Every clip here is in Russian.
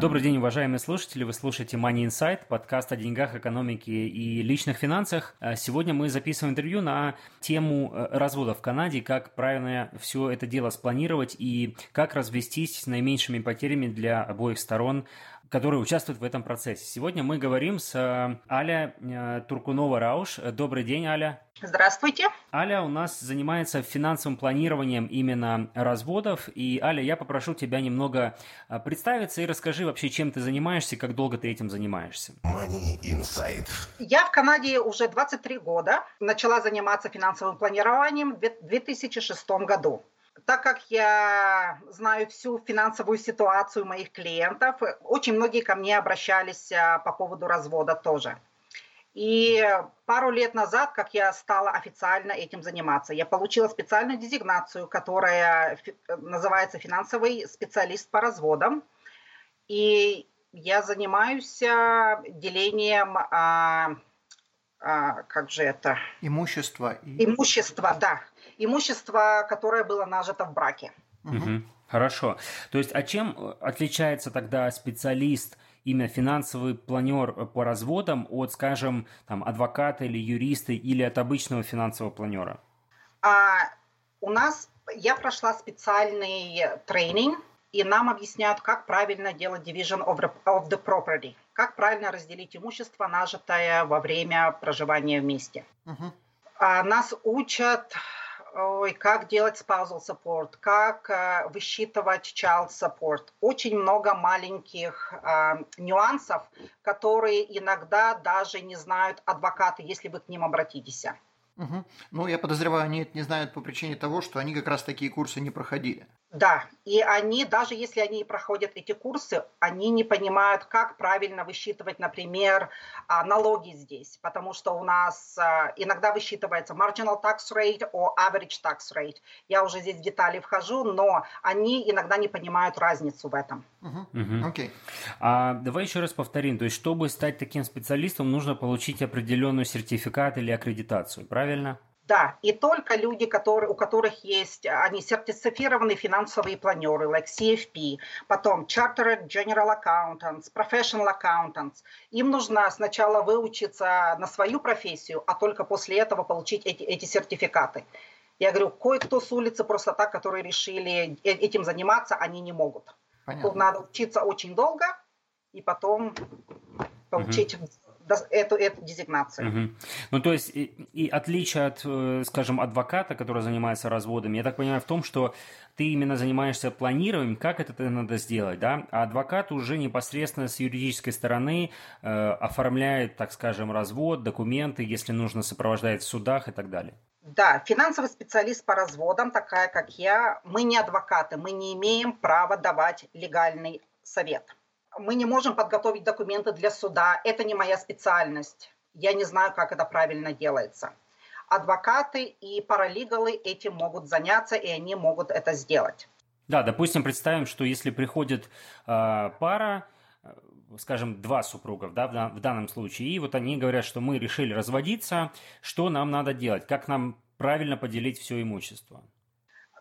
Добрый день, уважаемые слушатели. Вы слушаете Money Insight, подкаст о деньгах, экономике и личных финансах. А Сегодня мы записываем интервью на тему э, развода в Канаде, как правильно все это дело спланировать и как развестись с наименьшими потерями для обоих сторон которые участвуют в этом процессе. Сегодня мы говорим с э, Аля э, Туркунова-Рауш. Добрый день, Аля. Здравствуйте. Аля у нас занимается финансовым планированием именно разводов. И, Аля, я попрошу тебя немного э, представиться и расскажи вообще, чем ты занимаешься, как долго ты этим занимаешься. Money Inside. Я в Канаде уже 23 года. Начала заниматься финансовым планированием в 2006 году. Так как я знаю всю финансовую ситуацию моих клиентов, очень многие ко мне обращались а, по поводу развода тоже. И пару лет назад, как я стала официально этим заниматься, я получила специальную дезигнацию, которая называется финансовый специалист по разводам. И я занимаюсь а, делением, а, а, как же это? Имущество. Имущество, да имущество, которое было нажито в браке. Угу. Хорошо. То есть, а чем отличается тогда специалист, именно финансовый планер по разводам от, скажем, там, адвоката или юриста или от обычного финансового планера? А, у нас, я прошла специальный тренинг, и нам объясняют, как правильно делать division of the, of the property, как правильно разделить имущество, нажитое во время проживания вместе. Uh-huh. А, нас учат ой, как делать spousal support, как э, высчитывать child support. Очень много маленьких э, нюансов, которые иногда даже не знают адвокаты, если вы к ним обратитесь. Угу. Ну, я подозреваю, они это не знают по причине того, что они как раз такие курсы не проходили. Да, и они, даже если они проходят эти курсы, они не понимают, как правильно высчитывать, например, а, налоги здесь, потому что у нас а, иногда высчитывается marginal tax rate or average tax rate. Я уже здесь в детали вхожу, но они иногда не понимают разницу в этом. Окей. Uh-huh. Uh-huh. Okay. А, давай еще раз повторим. То есть, чтобы стать таким специалистом, нужно получить определенный сертификат или аккредитацию, правильно? Да, и только люди, которые, у которых есть, они сертифицированные финансовые планеры, like CFP, потом Chartered General Accountants, Professional Accountants, им нужно сначала выучиться на свою профессию, а только после этого получить эти, эти сертификаты. Я говорю, кое-кто с улицы просто так, которые решили э, этим заниматься, они не могут. Понятно. Тут надо учиться очень долго и потом получить угу эту, эту дезигнацию. Угу. Ну, то есть, и, и отличие от, э, скажем, адвоката, который занимается разводами, я так понимаю, в том, что ты именно занимаешься планированием, как это надо сделать, да, а адвокат уже непосредственно с юридической стороны э, оформляет, так скажем, развод, документы, если нужно, сопровождает в судах и так далее. Да, финансовый специалист по разводам, такая как я, мы не адвокаты, мы не имеем права давать легальный совет мы не можем подготовить документы для суда. Это не моя специальность. Я не знаю, как это правильно делается. Адвокаты и паралигалы этим могут заняться, и они могут это сделать. Да, допустим, представим, что если приходит э, пара, скажем, два супругов, да, в данном случае, и вот они говорят, что мы решили разводиться, что нам надо делать, как нам правильно поделить все имущество?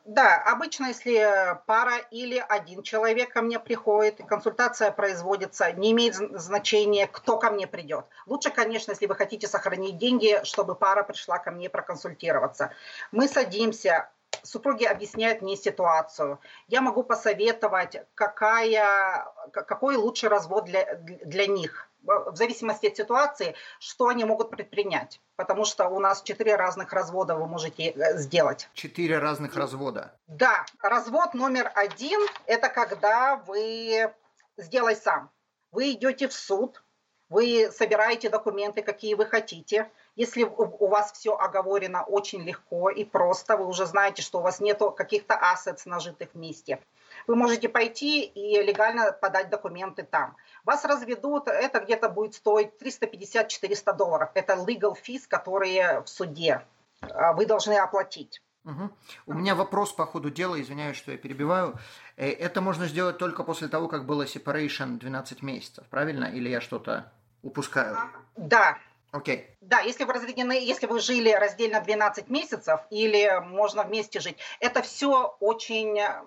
Да, обычно, если пара или один человек ко мне приходит, консультация производится, не имеет значения, кто ко мне придет. Лучше, конечно, если вы хотите сохранить деньги, чтобы пара пришла ко мне проконсультироваться. Мы садимся, супруги объясняют мне ситуацию. Я могу посоветовать, какая, какой лучший развод для, для них – в зависимости от ситуации, что они могут предпринять. Потому что у нас четыре разных развода вы можете э, сделать. Четыре разных развода? Да. Развод номер один – это когда вы сделай сам. Вы идете в суд, вы собираете документы, какие вы хотите. Если у вас все оговорено очень легко и просто, вы уже знаете, что у вас нет каких-то ассетс нажитых вместе – Вы можете пойти и легально подать документы там. Вас разведут, это где-то будет стоить 350-400 долларов. Это legal fees, которые в суде а, вы должны оплатить. Угу. У меня вопрос по ходу дела, извиняюсь, что я перебиваю. Э, это можно сделать только после того, как было separation 12 месяцев, правильно? Или я что-то упускаю? Да. Окей. Okay. Да, если вы разведены, если вы жили раздельно 12 месяцев или можно вместе жить, это все очень э,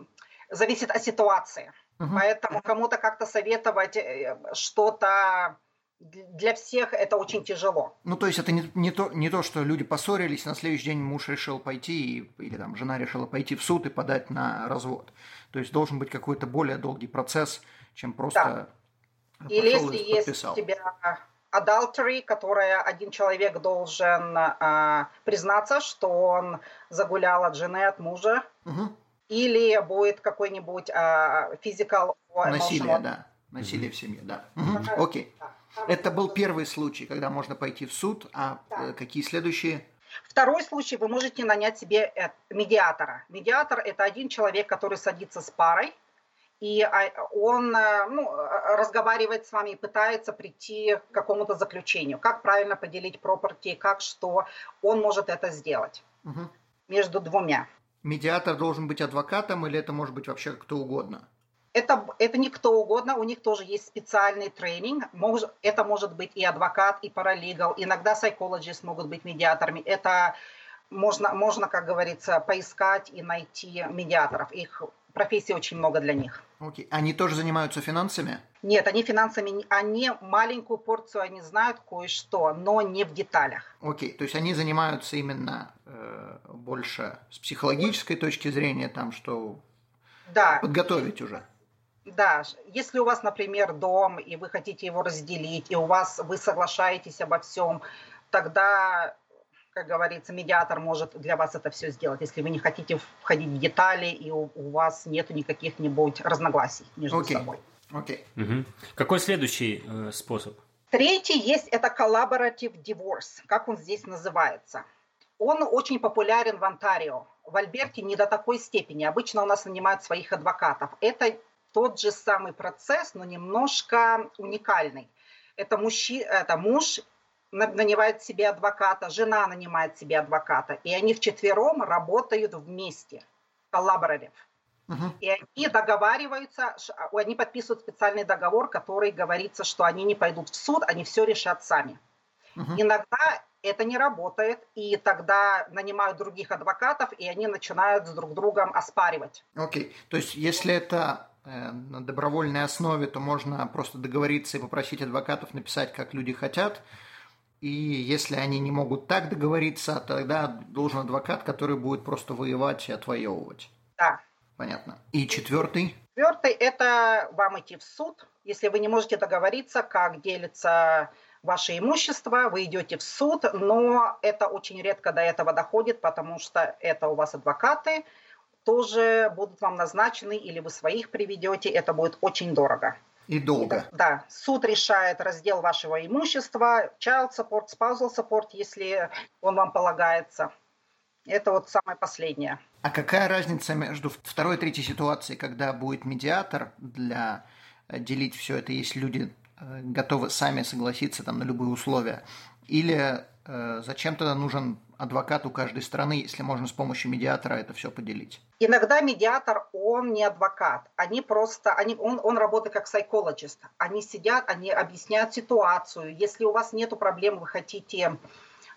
зависит от ситуации. Угу. Поэтому кому-то как-то советовать э, что-то для всех это очень тяжело. Ну, то есть это не, не, то, не то, что люди поссорились, на следующий день муж решил пойти, или там жена решила пойти в суд и подать на развод. То есть должен быть какой-то более долгий процесс, чем просто да. Или если и есть у тебя adultery, которая один человек должен а, признаться, что он загулял от жены, от мужа, угу. Или будет какой-нибудь а, physical Насилие, да. Насилие в семье, да. Угу. Окей. Это был первый случай, когда можно пойти в суд, а да. Э, какие следующие? Второй случай, вы можете нанять себе э, медиатора. Медиатор – это один человек, который садится с парой, и а, он э, ну, разговаривает с вами и пытается прийти к какому-то заключению. Как правильно поделить property, как что. Он может это сделать угу. между двумя. Медиатор должен быть адвокатом или это может быть вообще кто угодно? это, это не кто угодно, у них тоже есть специальный тренинг. Мож, это может быть и адвокат, и паралегал, иногда psychologist могут быть медиаторами. Это можно, можно, как говорится, поискать и найти медиаторов. Их профессий очень много для них. Окей. Okay. Они тоже занимаются финансами? Нет, они финансами, они маленькую порцию, они знают кое-что, но не в деталях. Окей, okay. то есть они занимаются именно э, больше с психологической точки зрения, там, что да. подготовить уже. Да, если у вас, например, дом, и вы хотите его разделить, и у вас вы соглашаетесь обо всем, тогда, как говорится, медиатор может для вас это все сделать, если вы не хотите входить в детали, и у, у вас нет никаких-нибудь разногласий между okay. собой. Окей. Okay. Угу. Какой следующий э, способ? Третий есть, это collaborative divorce, как он здесь называется. Он очень популярен в Онтарио. В Альберте не до такой степени. Обычно у нас нанимают своих адвокатов. Это тот же самый процесс, но немножко уникальный. Это, мужчи, это муж нанимает себе адвоката, жена нанимает себе адвоката, и они вчетвером работают вместе, коллаборатив. Uh-huh. И они договариваются, они подписывают специальный договор, который говорится, что они не пойдут в суд, они все решат сами. Uh-huh. Иногда это не работает, и тогда нанимают других адвокатов, и они начинают с друг другом оспаривать. Окей, okay. то есть если это Э, на добровольной основе, то можно просто договориться и попросить адвокатов написать, как люди хотят. И если они не могут так договориться, тогда должен адвокат, который будет просто воевать и отвоевывать. Да. Понятно. И четвертый? Четвертый – это вам идти в суд. Если вы не можете договориться, как делится ваше имущество, вы идете в суд, но это очень редко до этого доходит, потому что это у вас адвокаты – тоже будут вам назначены, или вы своих приведете, это будет очень дорого. И долго. И, да, суд решает раздел вашего имущества, child support, spousal support, если он вам полагается. Это вот самое последнее. А какая разница между второй и третьей ситуацией, когда будет медиатор для э, делить все это, если люди э, готовы сами согласиться там на любые условия, или э, зачем тогда нужен адвокат у каждой страны, если можно с помощью медиатора это все поделить? Иногда медиатор, он не адвокат. Они просто, они, он, он работает как psychologist. Они сидят, они объясняют ситуацию. Если у вас нет проблем, вы хотите,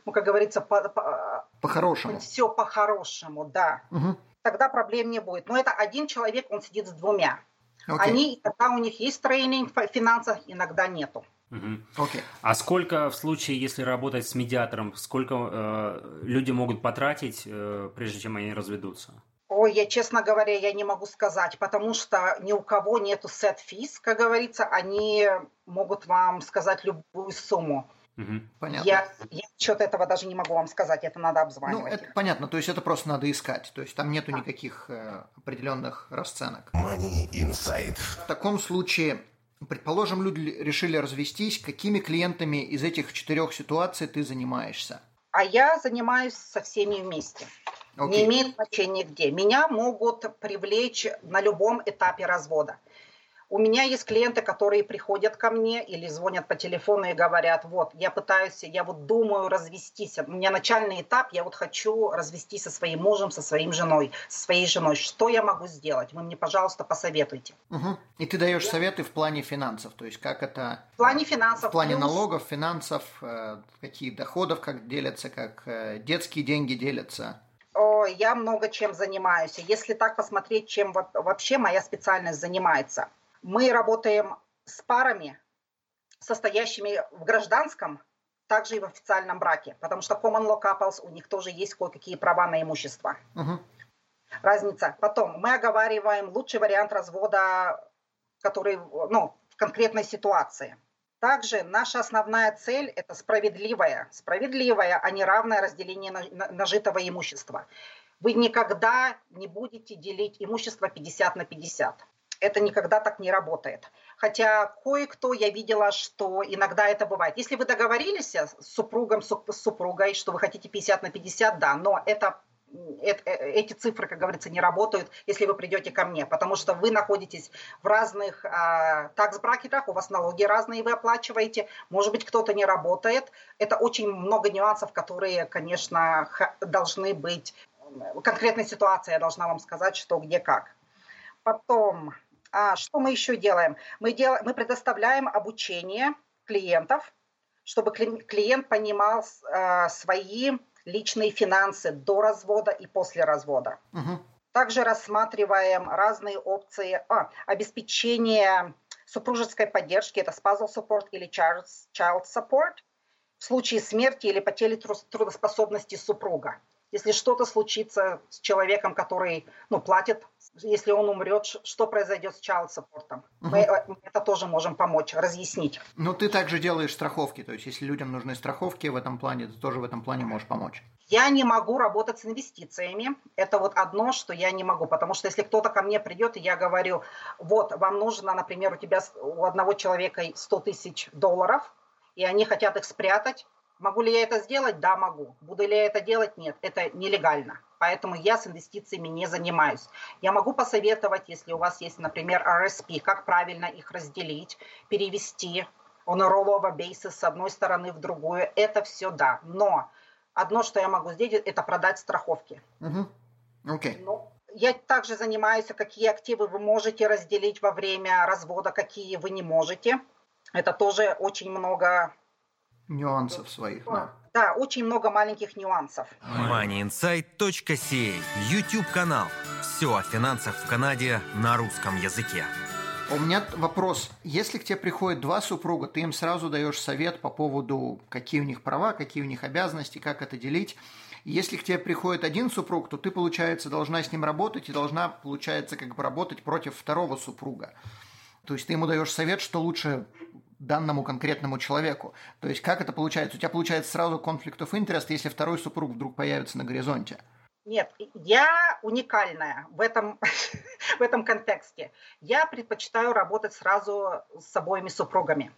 ну, как говорится, по, по, по-хорошему. Все по-хорошему, да. Угу. Тогда проблем не будет. Но это один человек, он сидит с двумя. Okay. Они, когда у них есть тренинг в финансах, иногда нету. Угу. Okay. А сколько в случае, если работать с медиатором, сколько э, люди могут потратить, э, прежде чем они разведутся? Ой, я, честно говоря, я не могу сказать, потому что ни у кого нету set fees, как говорится, они могут вам сказать любую сумму. Угу. Понятно. Я, я что-то этого даже не могу вам сказать, это надо обзванивать. Ну, это понятно, то есть это просто надо искать, то есть там нету да. никаких э, определенных расценок. Money Insight. В таком случае Предположим, люди решили развестись. Какими клиентами из этих четырех ситуаций ты занимаешься? А я занимаюсь со всеми вместе. Okay. Не имеет значения где. Меня могут привлечь на любом этапе развода. У меня есть клиенты, которые приходят ко мне или звонят по телефону и говорят, вот, я пытаюсь, я вот думаю развестись. У меня начальный этап, я вот хочу развестись со своим мужем, со своей женой, со своей женой. Что я могу сделать? Вы мне, пожалуйста, посоветуйте. Угу. И ты даешь советы в плане финансов, то есть как это... В плане финансов. В плане плюс... налогов, финансов, э, какие доходов, как делятся, как э, детские деньги делятся я много чем занимаюсь. Если так посмотреть, чем вообще моя специальность занимается. Мы работаем с парами, состоящими в гражданском, также и в официальном браке, потому что common law couples, у них тоже есть кое-какие права на имущество. Угу. Разница. Потом мы оговариваем лучший вариант развода, который ну, в конкретной ситуации. Также наша основная цель – это справедливое, справедливое, а не равное разделение нажитого имущества. Вы никогда не будете делить имущество 50 на 50 это никогда так не работает. Хотя кое-кто, я видела, что иногда это бывает. Если вы договорились с супругом, с супругой, что вы хотите 50 на 50, да, но это э, эти цифры, как говорится, не работают, если вы придете ко мне, потому что вы находитесь в разных э, такс-бракетах, у вас налоги разные вы оплачиваете, может быть, кто-то не работает. Это очень много нюансов, которые, конечно, должны быть. Конкретная ситуация, я должна вам сказать, что где как. Потом, а что мы еще делаем? Мы, дел... мы предоставляем обучение клиентов, чтобы клиент понимал э, свои личные финансы до развода и после развода. Угу. Также рассматриваем разные опции а, обеспечения супружеской поддержки, это spousal support или child support, в случае смерти или потери трудоспособности супруга. Если что-то случится с человеком, который ну, платит если он умрет, что произойдет с child support? Угу. Мы это тоже можем помочь, разъяснить. Ну, ты также делаешь страховки, то есть если людям нужны страховки в этом плане, ты тоже в этом плане можешь помочь. Я не могу работать с инвестициями. Это вот одно, что я не могу. Потому что если кто-то ко мне придет, и я говорю, вот, вам нужно, например, у тебя у одного человека 100 тысяч долларов, и они хотят их спрятать, Могу ли я это сделать? Да, могу. Буду ли я это делать? Нет, это нелегально. Поэтому я с инвестициями не занимаюсь. Я могу посоветовать, если у вас есть, например, RSP, как правильно их разделить, перевести on a rollover basis с одной стороны в другую. Это все да. Но одно, что я могу сделать, это продать страховки. Угу. Okay. Ну, я также занимаюсь, какие активы вы можете разделить во время развода, какие вы не можете. Это тоже очень много нюансов своих. Да. да, очень много маленьких нюансов. moneyinsight.ca YouTube канал. Все о финансах в Канаде на русском языке. У меня вопрос. Если к тебе приходят два супруга, ты им сразу даешь совет по поводу, какие у них права, какие у них обязанности, как это делить. Если к тебе приходит один супруг, то ты, получается, должна с ним работать и должна, получается, как бы работать против второго супруга. То есть ты ему даешь совет, что лучше данному конкретному человеку. То есть как это получается? У тебя получается сразу конфликт of interest, если второй супруг вдруг появится на горизонте? Нет, я уникальная в этом, в этом контексте. Я предпочитаю работать сразу с обоими супругами,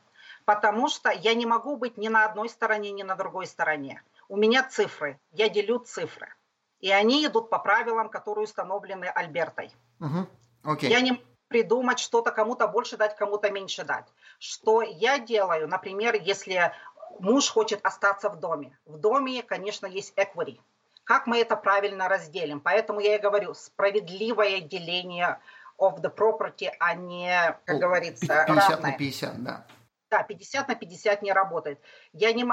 потому что я не могу быть ни на одной стороне, ни на другой стороне. У меня цифры, я делю цифры. И они идут по правилам, которые установлены Альбертой. Угу. Okay. Я не придумать что-то, кому-то больше дать, кому-то меньше дать. Что я делаю, например, если муж хочет остаться в доме. В доме, конечно, есть equity. Как мы это правильно разделим? Поэтому я и говорю, справедливое деление of the property, а не, как говорится, 50 равное. на 50, да. Да, 50 на 50 не работает. Я не,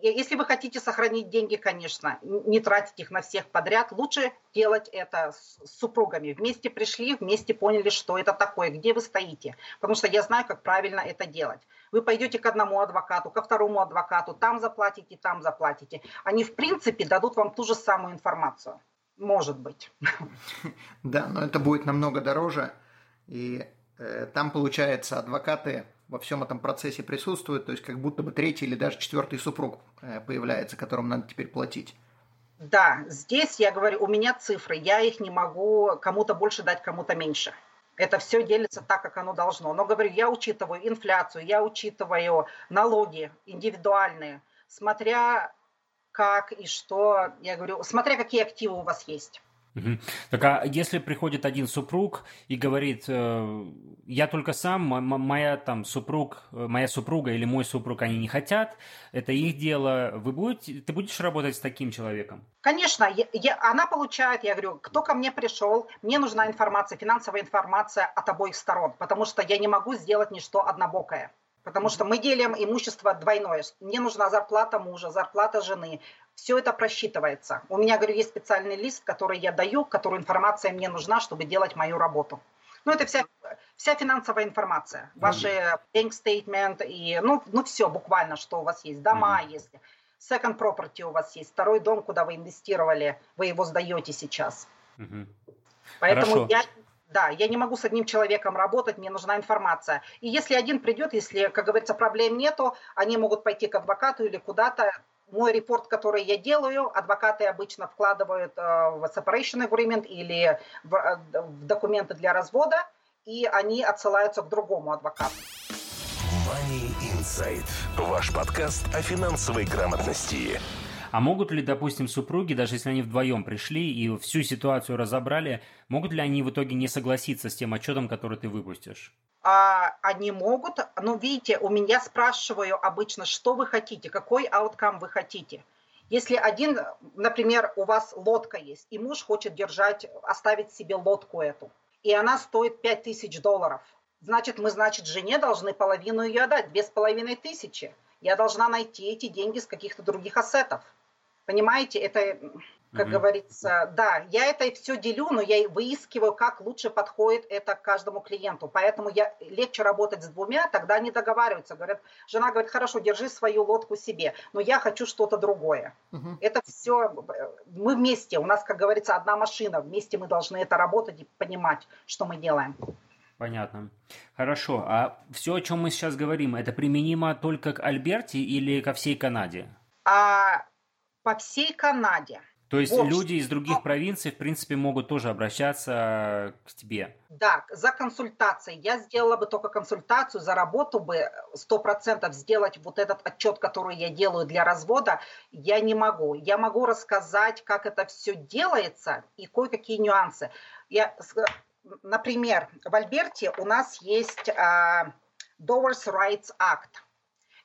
если вы хотите сохранить деньги, конечно, не тратить их на всех подряд, лучше делать это с супругами. Вместе пришли, вместе поняли, что это такое, где вы стоите. Потому что я знаю, как правильно это делать. Вы пойдете к одному адвокату, ко второму адвокату, там заплатите, там заплатите. Они, в принципе, дадут вам ту же самую информацию. Может быть. Да, но это будет намного дороже. И э, там, получается, адвокаты во всем этом процессе присутствует, то есть как будто бы третий или даже четвертый супруг э, появляется, которому надо теперь платить. Да, здесь я говорю, у меня цифры, я их не могу кому-то больше дать, кому-то меньше. Это все делится так, как оно должно. Но говорю, я учитываю инфляцию, я учитываю налоги индивидуальные, смотря как и что. Я говорю, смотря какие активы у вас есть. Угу. Так а если приходит один супруг и говорит, э, я только сам, моя там супруг, э, моя супруга или мой супруг, они не хотят, это их дело, вы будете, ты будешь работать с таким человеком? Конечно, я, я, она получает, я говорю, кто ко мне пришел, мне нужна информация, финансовая информация от обоих сторон, потому что я не могу сделать ничто однобокое. Потому что мы делим имущество двойное. Мне нужна зарплата мужа, зарплата жены. Все это просчитывается. У меня, говорю, есть специальный лист, который я даю, который информация мне нужна, чтобы делать мою работу. Ну, это вся, вся финансовая информация. Ваши bank statement и, ну, ну, все буквально, что у вас есть. Дома mm-hmm. есть, second property у вас есть, второй дом, куда вы инвестировали, вы его сдаете сейчас. Mm-hmm. Поэтому Хорошо. я да, я не могу с одним человеком работать, мне нужна информация. И если один придет, если, как говорится, проблем нету, они могут пойти к адвокату или куда-то. Мой репорт, который я делаю, адвокаты обычно вкладывают э, в separation agreement или в, э, в документы для развода, и они отсылаются к другому адвокату. Money Insight. Ваш подкаст о финансовой грамотности. А могут ли, допустим, супруги, даже если они вдвоем пришли и всю ситуацию разобрали, могут ли они в итоге не согласиться с тем отчетом, который ты выпустишь? А, они могут, но видите, у меня спрашиваю обычно, что вы хотите, какой ауткам вы хотите. Если один, например, у вас лодка есть, и муж хочет держать, оставить себе лодку эту, и она стоит 5000 долларов, значит, мы, значит, жене должны половину ее отдать, две с половиной тысячи. Я должна найти эти деньги с каких-то других ассетов. Понимаете, это, как mm говорится, да, я это все делю, но я выискиваю, как лучше подходит это к каждому клиенту. Поэтому я легче работать с двумя, тогда они договариваются. Говорят, жена говорит, хорошо, держи свою лодку себе, но я хочу что-то другое. mm Это все, мы вместе, у нас, как говорится, одна машина, вместе мы должны это работать и понимать, что мы делаем. Понятно. Хорошо. А все, о чем мы сейчас говорим, это применимо только к Альберте или ко всей Канаде? А по всей Канаде. То есть в люди из других провинций, в принципе, могут тоже обращаться к тебе? Да, за консультацией. Я сделала бы только консультацию, за работу бы 100% сделать вот этот отчет, который я делаю для развода, я не могу. Я могу рассказать, как это все делается и кое-какие нюансы. Я, например, в Альберте у нас есть uh, Doors Rights Act –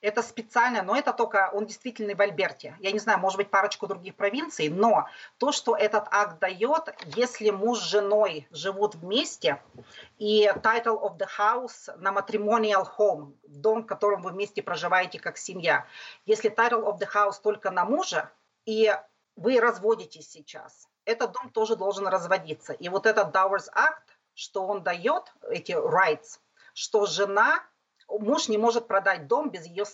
это специально, но это только, он действительно в Альберте. Я не знаю, может быть, парочку других провинций, но то, что этот акт дает, если муж с женой живут вместе, и title of the house на matrimonial home, дом, в котором вы вместе проживаете как семья, если title of the house только на мужа, и вы разводитесь сейчас, этот дом тоже должен разводиться. И вот этот Dowers Act, что он дает, эти rights, что жена муж не может продать дом без ее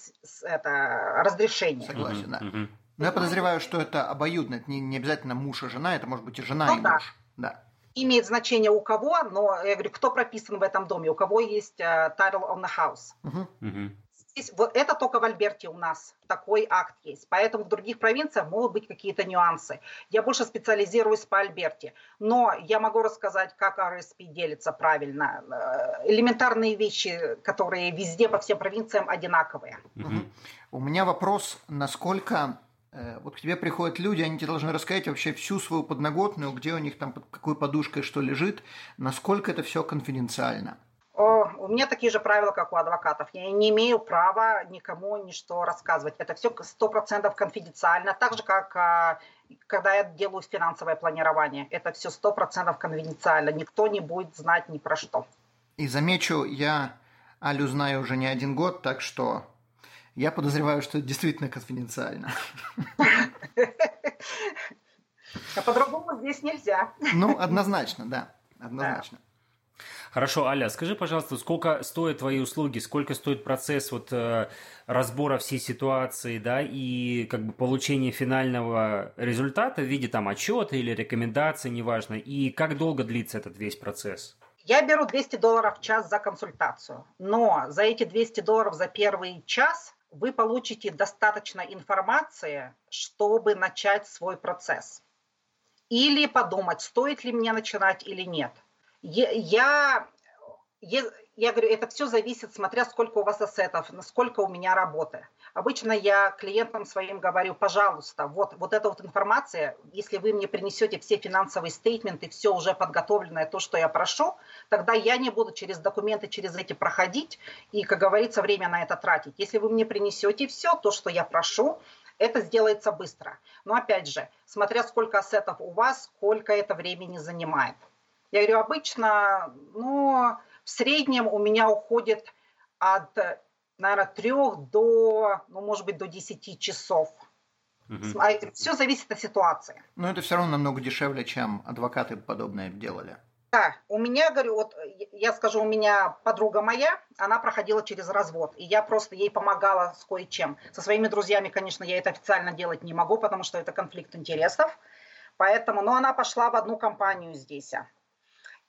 это, разрешения. Согласен, да. Но я подозреваю, что это обоюдно, это не, не обязательно муж и жена, это может быть и жена, ну, и да. муж. Да. Имеет значение у кого, но я говорю, кто прописан в этом доме, у кого есть uh, title on the house. Uh-huh. Uh-huh здесь, это только в Альберте у нас такой акт есть. Поэтому в других провинциях могут быть какие-то нюансы. Я больше специализируюсь по Альберте. Но я могу рассказать, как РСП делится правильно. Э, элементарные вещи, которые везде по всем провинциям одинаковые. Угу. У меня вопрос, насколько э, вот к тебе приходят люди, они тебе должны рассказать вообще всю свою подноготную, где у них там под какой подушкой что лежит, насколько это все конфиденциально. У меня такие же правила, как у адвокатов. Я не имею права никому ничто рассказывать. Это все сто процентов конфиденциально. Так же, как а, когда я делаю финансовое планирование. Это все сто процентов конфиденциально. Никто не будет знать ни про что. И замечу, я Алю знаю уже не один год, так что я подозреваю, что это действительно конфиденциально. А по-другому здесь нельзя. Ну, однозначно, да. Однозначно. Хорошо, Аля, скажи, пожалуйста, сколько стоят твои услуги, сколько стоит процесс вот э, разбора всей ситуации, да, и как бы получения финального результата в виде там отчета или рекомендации, неважно, и как долго длится этот весь процесс? Я беру 200 долларов в час за консультацию, но за эти 200 долларов за первый час вы получите достаточно информации, чтобы начать свой процесс. Или подумать, стоит ли мне начинать или нет. Я, я, я говорю, это все зависит, смотря сколько у вас ассетов, насколько у меня работы. Обычно я клиентам своим говорю, пожалуйста, вот, вот эта вот информация, если вы мне принесете все финансовые стейтменты, все уже подготовленное, то, что я прошу, тогда я не буду через документы, через эти проходить и, как говорится, время на это тратить. Если вы мне принесете все, то, что я прошу, это сделается быстро. Но опять же, смотря сколько ассетов у вас, сколько это времени занимает. Я говорю, обычно, ну, в среднем у меня уходит от, наверное, трех до, ну, может быть, до 10 часов. Угу. Все зависит от ситуации. Но это все равно намного дешевле, чем адвокаты подобное делали. Да, у меня, говорю, вот я скажу, у меня подруга моя, она проходила через развод, и я просто ей помогала с кое-чем. Со своими друзьями, конечно, я это официально делать не могу, потому что это конфликт интересов. Поэтому, но она пошла в одну компанию здесь.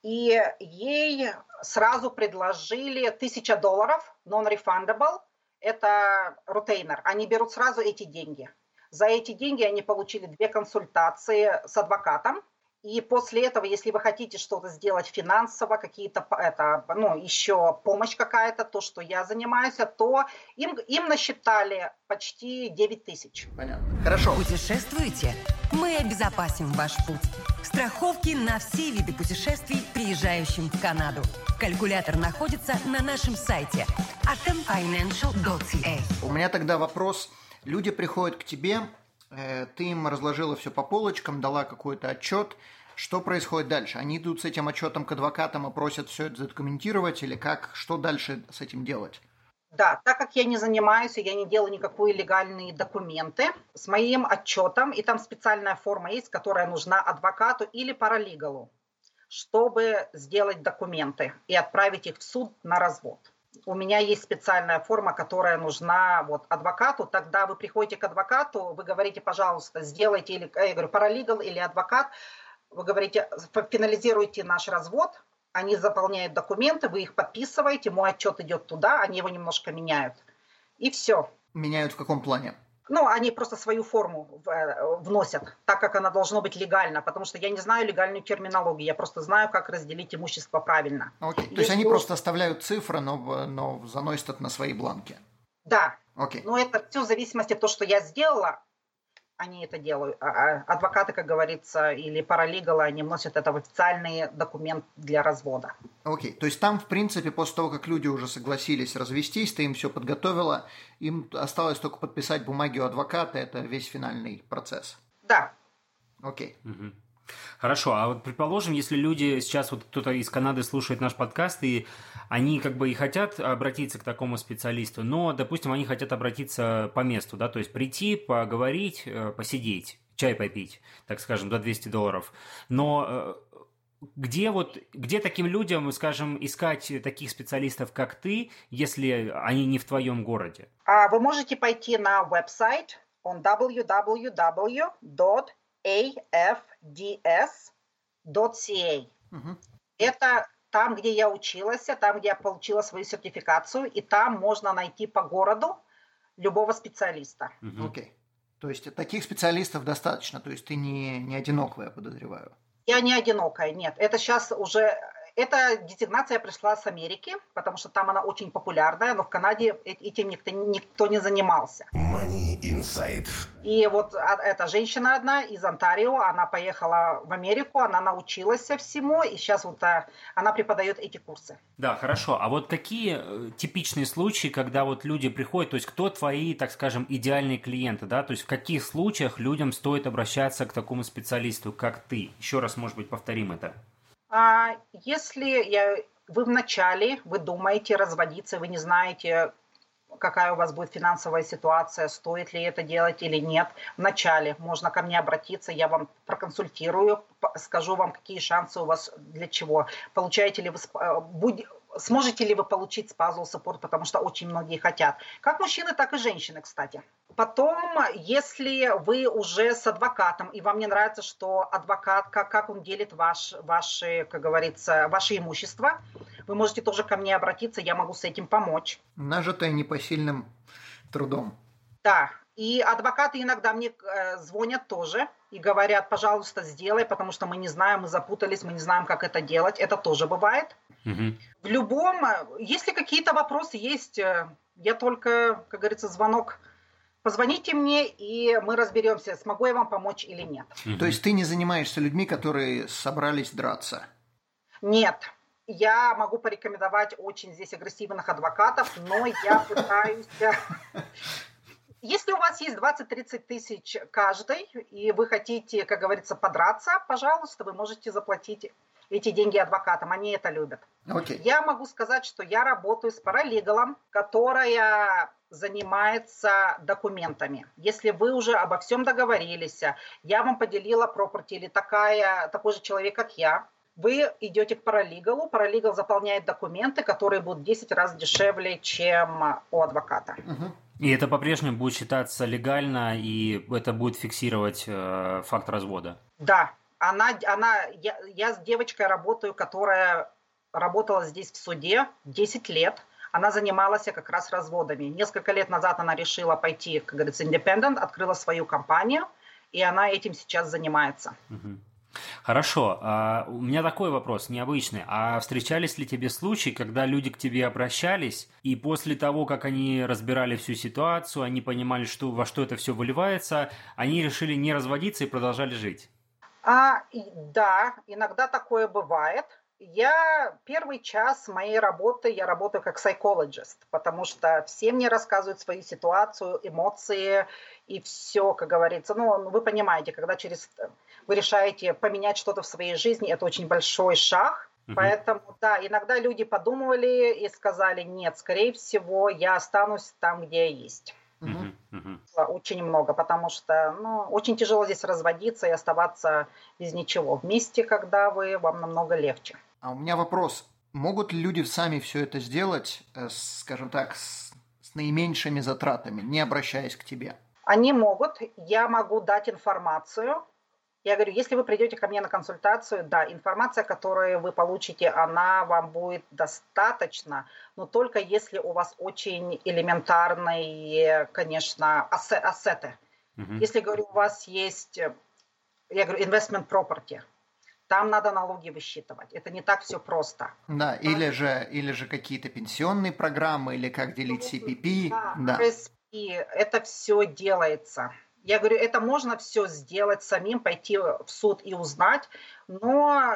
И ей сразу предложили тысяча долларов, non-refundable, это рутейнер. Они берут сразу эти деньги. За эти деньги они получили две консультации с адвокатом, и после этого, если вы хотите что-то сделать финансово, какие-то, это, ну, еще помощь какая-то, то, что я занимаюсь, то им, им насчитали почти 9 тысяч. Понятно. Хорошо. Путешествуйте? Мы обезопасим ваш путь. Страховки на все виды путешествий, приезжающим в Канаду. Калькулятор находится на нашем сайте atomfinancial.ca. У меня тогда вопрос. Люди приходят к тебе, э, ты им разложила все по полочкам, дала какой-то отчет – что происходит дальше? Они идут с этим отчетом к адвокатам и просят все это задокументировать или как? Что дальше с этим делать? Да, так как я не занимаюсь, я не делаю никакие легальные документы, с моим отчетом, и там специальная форма есть, которая нужна адвокату или паралигалу, чтобы сделать документы и отправить их в суд на развод. У меня есть специальная форма, которая нужна вот, адвокату. Тогда вы приходите к адвокату, вы говорите, пожалуйста, сделайте, или, я говорю, паралигал или адвокат, вы говорите, финализируйте наш развод, они заполняют документы, вы их подписываете, мой отчет идет туда, они его немножко меняют. И все. Меняют в каком плане? Ну, они просто свою форму э, вносят, так как она должна быть легальна, потому что я не знаю легальную терминологию, я просто знаю, как разделить имущество правильно. Окей, то есть они просто оставляют цифры, но, но заносят это на свои бланки? Да. Окей. Но это все в зависимости от того, что я сделала, они это делают. А, а адвокаты, как говорится, или паралигалы, они вносят это в официальный документ для развода. Окей, okay. то есть там, в принципе, после того, как люди уже согласились развестись, ты им все подготовила, им осталось только подписать бумаги у адвоката, это весь финальный процесс. Да. Окей. Okay. Угу. Хорошо, а вот предположим, если люди сейчас вот кто-то из Канады слушает наш подкаст и они как бы и хотят обратиться к такому специалисту, но, допустим, они хотят обратиться по месту, да, то есть прийти, поговорить, э, посидеть, чай попить, так скажем, за 200 долларов. Но э, где вот, где таким людям, скажем, искать таких специалистов, как ты, если они не в твоем городе? А вы можете пойти на веб-сайт on www.afds.ca. Угу. Это там, где я училась, там, где я получила свою сертификацию, и там можно найти по городу любого специалиста. Окей. Угу. Okay. То есть таких специалистов достаточно, то есть ты не, не одинокая, подозреваю. Я не одинокая, нет. Это сейчас уже эта дезигнация пришла с Америки, потому что там она очень популярная, но в Канаде этим никто, никто не занимался. Money Inside. И вот а, эта женщина одна из Онтарио, она поехала в Америку, она научилась всему, и сейчас вот а, она преподает эти курсы. Да, хорошо. А вот какие э, типичные случаи, когда вот люди приходят, то есть кто твои, так скажем, идеальные клиенты, да, то есть в каких случаях людям стоит обращаться к такому специалисту, как ты? Еще раз, может быть, повторим это. А если я, вы в начале, вы думаете разводиться, вы не знаете, какая у вас будет финансовая ситуация, стоит ли это делать или нет. В начале можно ко мне обратиться, я вам проконсультирую, скажу вам, какие шансы у вас для чего. Получаете ли вы, э, сможете ли вы получить спазл support, потому что очень многие хотят. Как мужчины, так и женщины, кстати. Потом, если вы уже с адвокатом, и вам не нравится, что адвокат, как, как он делит ваш, ваши, как говорится, ваше имущество, вы можете тоже ко мне обратиться, я могу с этим помочь. Нажитое непосильным трудом. Да, и адвокаты иногда мне э, звонят тоже и говорят, пожалуйста, сделай, потому что мы не знаем, мы запутались, мы не знаем, как это делать. Это тоже бывает. Угу. В любом, э, если какие-то вопросы есть, э, я только, как говорится, звонок позвоните мне, и мы разберемся, смогу я вам помочь или нет. То есть ты не занимаешься людьми, которые собрались драться? Нет. Я могу порекомендовать очень здесь агрессивных адвокатов, но я пытаюсь... Если у вас есть 20-30 тысяч каждый, и вы хотите, как говорится, подраться, пожалуйста, вы можете заплатить эти деньги адвокатам, они это любят. Okay. Я могу сказать, что я работаю с паралегалом, которая занимается документами. Если вы уже обо всем договорились, я вам поделила property или такая, такой же человек, как я, вы идете к паралигалу, паралигал заполняет документы, которые будут 10 раз дешевле, чем у адвоката. Угу. И это по-прежнему будет считаться легально, и это будет фиксировать э, факт развода? Да, она, она, я, я с девочкой работаю, которая работала здесь в суде 10 лет. Она занималась как раз разводами. Несколько лет назад она решила пойти, как говорится, independent, открыла свою компанию, и она этим сейчас занимается. Хорошо. А у меня такой вопрос необычный. А встречались ли тебе случаи, когда люди к тебе обращались, и после того, как они разбирали всю ситуацию, они понимали, что, во что это все выливается, они решили не разводиться и продолжали жить? А, да, иногда такое бывает. Я первый час моей работы, я работаю как психолог, потому что все мне рассказывают свою ситуацию, эмоции и все, как говорится. Ну, вы понимаете, когда через вы решаете поменять что-то в своей жизни, это очень большой шаг. Поэтому, да, иногда люди подумывали и сказали, нет, скорее всего, я останусь там, где я есть. Uh-huh. Uh-huh. Очень много, потому что ну, очень тяжело здесь разводиться и оставаться без ничего. Вместе, когда вы, вам намного легче. А у меня вопрос. Могут ли люди сами все это сделать, э, скажем так, с, с наименьшими затратами, не обращаясь к тебе? Они могут. Я могу дать информацию. Я говорю, если вы придете ко мне на консультацию, да, информация, которую вы получите, она вам будет достаточно, но только если у вас очень элементарные, конечно, ассеты. Uh-huh. Если, говорю, у вас есть, я говорю, investment property, там надо налоги высчитывать. Это не так все просто. Да, или же, или же какие-то пенсионные программы, или как делить CPP. Да, да. это все делается. Я говорю, это можно все сделать самим, пойти в суд и узнать, но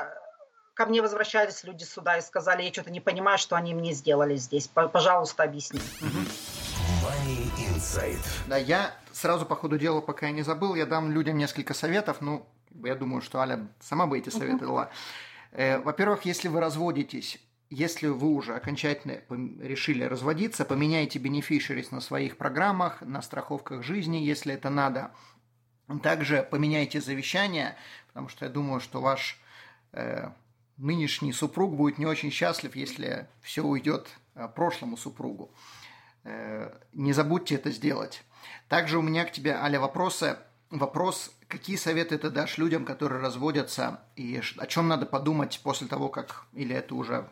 ко мне возвращались люди сюда и сказали, я что-то не понимаю, что они мне сделали здесь. Пожалуйста, объясни. Money Insight. Да, я сразу по ходу дела, пока я не забыл, я дам людям несколько советов. Ну, я думаю, что Аля сама бы эти советы дала. Э, во-первых, если вы разводитесь, если вы уже окончательно решили разводиться, поменяйте beneficiaries на своих программах, на страховках жизни, если это надо. Также поменяйте завещание, потому что я думаю, что ваш э, нынешний супруг будет не очень счастлив, если все уйдет э, прошлому супругу. Э, не забудьте это сделать. Также у меня к тебе, Аля, вопросы. Вопрос Какие советы ты дашь людям, которые разводятся, и о чем надо подумать после того, как, или это уже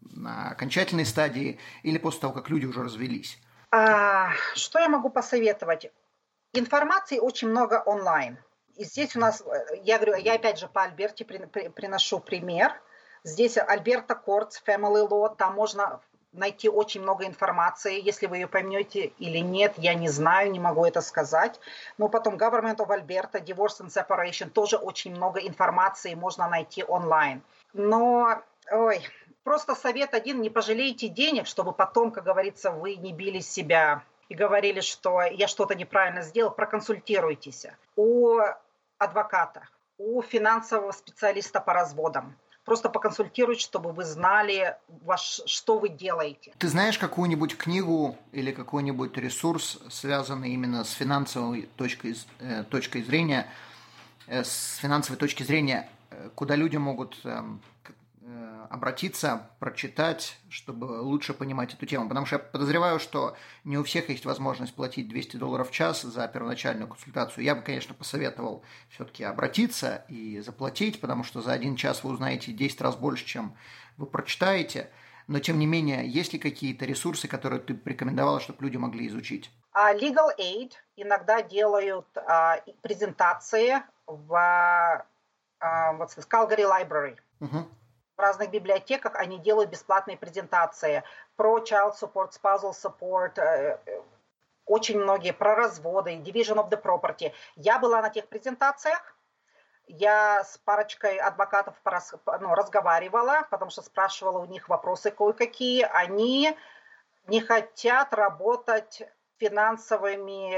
на окончательной стадии, или после того, как люди уже развелись? А, что я могу посоветовать? Информации очень много онлайн. И здесь у нас, я говорю, я опять же по Альберте приношу пример. Здесь Альберта Кортс, Family Law, там можно найти очень много информации. Если вы ее поймете или нет, я не знаю, не могу это сказать. Но потом Government of Alberta, Divorce and Separation, тоже очень много информации можно найти онлайн. Но, ой, просто совет один, не пожалейте денег, чтобы потом, как говорится, вы не били себя и говорили, что я что-то неправильно сделал, проконсультируйтесь у адвоката, у финансового специалиста по разводам просто поконсультировать, чтобы вы знали, ваш, что вы делаете. Ты знаешь какую-нибудь книгу или какой-нибудь ресурс, связанный именно с финансовой точкой, э, точкой зрения, э, с финансовой точки зрения, э, куда люди могут Э, обратиться, прочитать, чтобы лучше понимать эту тему. Потому что я подозреваю, что не у всех есть возможность платить 200 долларов в час за первоначальную консультацию. Я бы, конечно, посоветовал все-таки обратиться и заплатить, потому что за один час вы узнаете 10 раз больше, чем вы прочитаете. Но, тем не менее, есть ли какие-то ресурсы, которые ты порекомендовала, чтобы люди могли изучить? Uh, Legal Aid иногда делают uh, презентации в uh, вот, Calgary Library. Uh-huh в разных библиотеках они делают бесплатные презентации про child support, spousal support, э, очень многие про разводы, division of the property. Я была на тех презентациях, я с парочкой адвокатов ну, разговаривала, потому что спрашивала у них вопросы кое-какие. Они не хотят работать финансовыми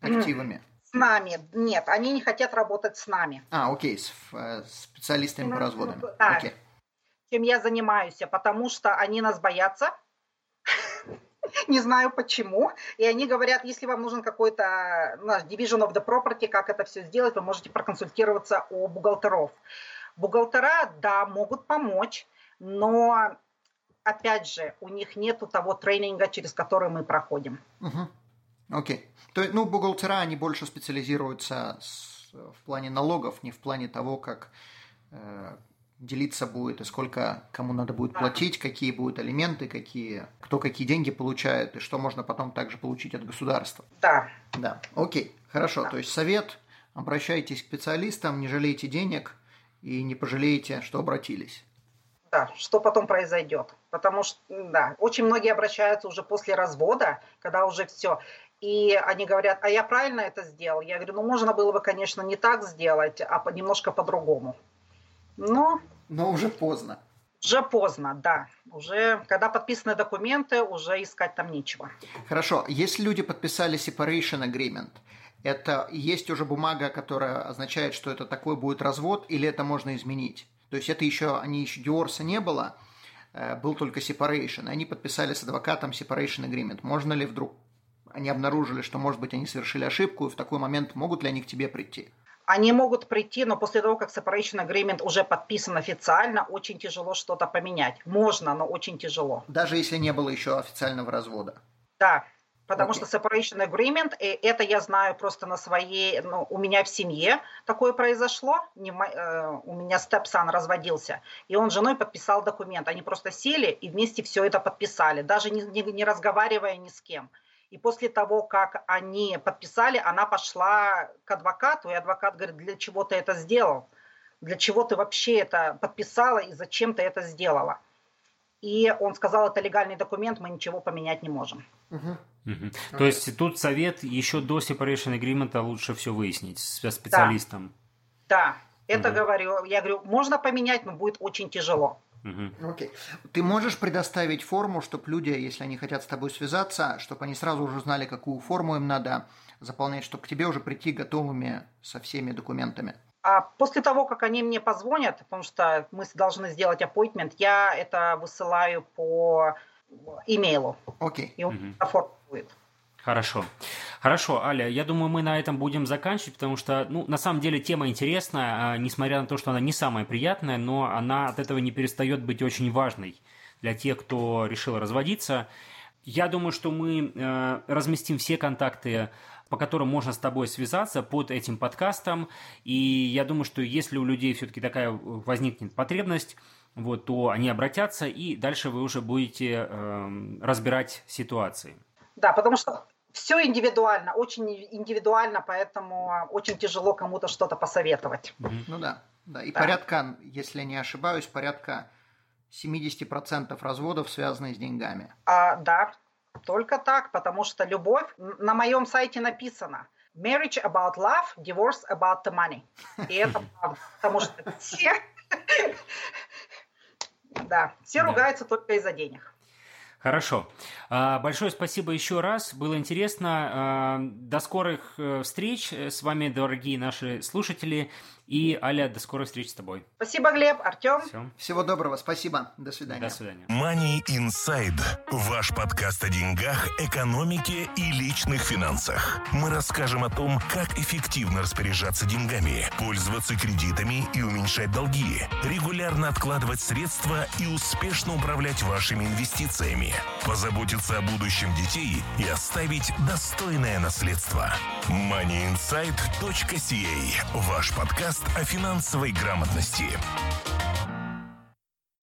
активами. С нами. Нет, они не хотят работать с нами. А, окей, с э, специалистами по разводам. Да. Окей. Чем я занимаюсь, потому что они нас боятся. не знаю почему. И они говорят, если вам нужен какой-то наш division of the property, как это все сделать, вы можете проконсультироваться у бухгалтеров. Бухгалтера, да, могут помочь, но опять же, у них нету того тренинга, через который мы проходим. Угу. Окей. То есть, ну, бухгалтера, они больше специализируются с, в плане налогов, не в плане того, как э, делиться будет и сколько кому надо будет платить, какие будут элементы, какие, кто какие деньги получает и что можно потом также получить от государства. Да. Да. Окей. Хорошо. Да. То есть совет, обращайтесь к специалистам, не жалейте денег и не пожалеете, что обратились. Да, что потом произойдет. Потому что, да, очень многие обращаются уже после развода, когда уже все. И они говорят, а я правильно это сделал? Я говорю, ну можно было бы, конечно, не так сделать, а немножко по-другому. Но... Но уже поздно. Уже поздно, да. Уже, когда подписаны документы, уже искать там нечего. Хорошо. Если люди подписали separation agreement, это есть уже бумага, которая означает, что это такой будет развод, или это можно изменить? То есть это еще, они еще диорса не было, э, был только separation. Они подписали с адвокатом separation agreement. Можно ли вдруг они обнаружили, что, может быть, они совершили ошибку, и в такой момент могут ли они к тебе прийти? Они могут прийти, но после того, как separation agreement уже подписан официально, очень тяжело что-то поменять. Можно, но очень тяжело. Даже если не было еще официального развода? Да, потому okay. что separation agreement, и это я знаю просто на своей, ну, у меня в семье такое произошло, не, э, у меня степсан разводился, и он с женой подписал документ. Они просто сели и вместе все это подписали, даже не, не, не разговаривая ни с кем. И после того, как они подписали, она пошла к адвокату, и адвокат говорит, для чего ты это сделал? Для чего ты вообще это подписала и зачем ты это сделала? И он сказал, это легальный документ, мы ничего поменять не можем. Угу. Угу. То есть тут совет еще до separation agreement лучше все выяснить с специалистом. Да, да. это угу. говорю. Я говорю, можно поменять, но будет очень тяжело. Угу. Окей. Ты можешь предоставить форму, чтобы люди, если они хотят с тобой связаться, чтобы они сразу уже знали, какую форму им надо заполнять, чтобы к тебе уже прийти готовыми со всеми документами? А после того, как они мне позвонят, потому что мы должны сделать appointment, я это высылаю по имейлу. Окей. И он угу. оформит. Хорошо. Хорошо, Аля, я думаю, мы на этом будем заканчивать, потому что, ну, на самом деле тема интересная, а, несмотря на то, что она не самая приятная, но она от этого не перестает быть очень важной для тех, кто решил разводиться. Я думаю, что мы э, разместим все контакты по которым можно с тобой связаться под этим подкастом. И я думаю, что если у людей все-таки такая возникнет потребность, вот, то они обратятся, и дальше вы уже будете э, разбирать ситуации. Да, потому что все индивидуально, очень индивидуально, поэтому очень тяжело кому-то что-то посоветовать. Ну да, да. И да. порядка, если не ошибаюсь, порядка 70% разводов связаны с деньгами. А, да, только так, потому что любовь, на моем сайте написано, marriage about love, divorce about the money. И это правда, потому что все, да, все ругаются только из-за денег. Хорошо. А, большое спасибо еще раз. Было интересно. А, до скорых э, встреч с вами, дорогие наши слушатели. И, Аля, до скорых встреч с тобой. Спасибо, Глеб, Артем. Все. Всего доброго, спасибо. До свидания. До свидания. Money Inside. Ваш подкаст о деньгах, экономике и личных финансах. Мы расскажем о том, как эффективно распоряжаться деньгами, пользоваться кредитами и уменьшать долги, регулярно откладывать средства и успешно управлять вашими инвестициями, позаботиться о будущем детей и оставить достойное наследство. moneyinsight.ca. Ваш подкаст о финансовой грамотности.